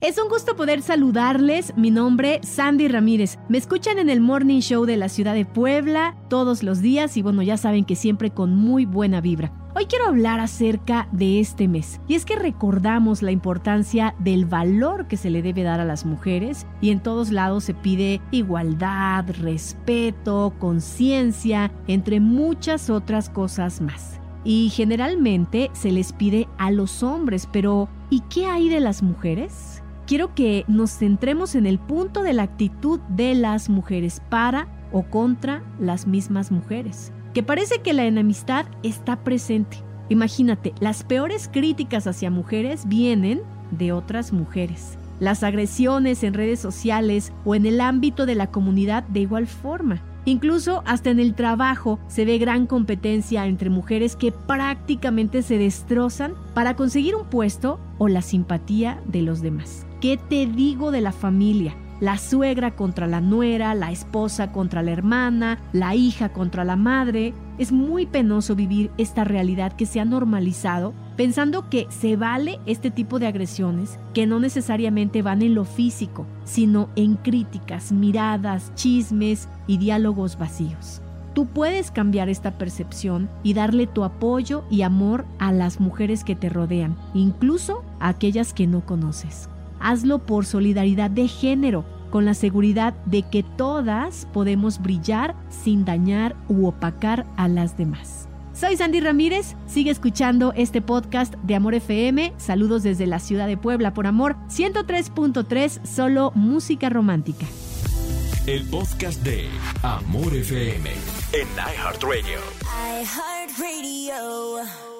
Es un gusto poder saludarles. Mi nombre, Sandy Ramírez. Me escuchan en el Morning Show de la ciudad de Puebla todos los días y bueno, ya saben que siempre con muy buena vibra. Hoy quiero hablar acerca de este mes y es que recordamos la importancia del valor que se le debe dar a las mujeres y en todos lados se pide igualdad, respeto, conciencia, entre muchas otras cosas más. Y generalmente se les pide a los hombres, pero ¿y qué hay de las mujeres? Quiero que nos centremos en el punto de la actitud de las mujeres para o contra las mismas mujeres, que parece que la enemistad está presente. Imagínate, las peores críticas hacia mujeres vienen de otras mujeres. Las agresiones en redes sociales o en el ámbito de la comunidad de igual forma. Incluso hasta en el trabajo se ve gran competencia entre mujeres que prácticamente se destrozan para conseguir un puesto o la simpatía de los demás. ¿Qué te digo de la familia? La suegra contra la nuera, la esposa contra la hermana, la hija contra la madre. Es muy penoso vivir esta realidad que se ha normalizado pensando que se vale este tipo de agresiones que no necesariamente van en lo físico, sino en críticas, miradas, chismes y diálogos vacíos. Tú puedes cambiar esta percepción y darle tu apoyo y amor a las mujeres que te rodean, incluso a aquellas que no conoces hazlo por solidaridad de género, con la seguridad de que todas podemos brillar sin dañar u opacar a las demás. Soy Sandy Ramírez, sigue escuchando este podcast de Amor FM. Saludos desde la ciudad de Puebla por Amor 103.3, solo música romántica. El podcast de Amor FM en iHeartRadio. iHeartRadio.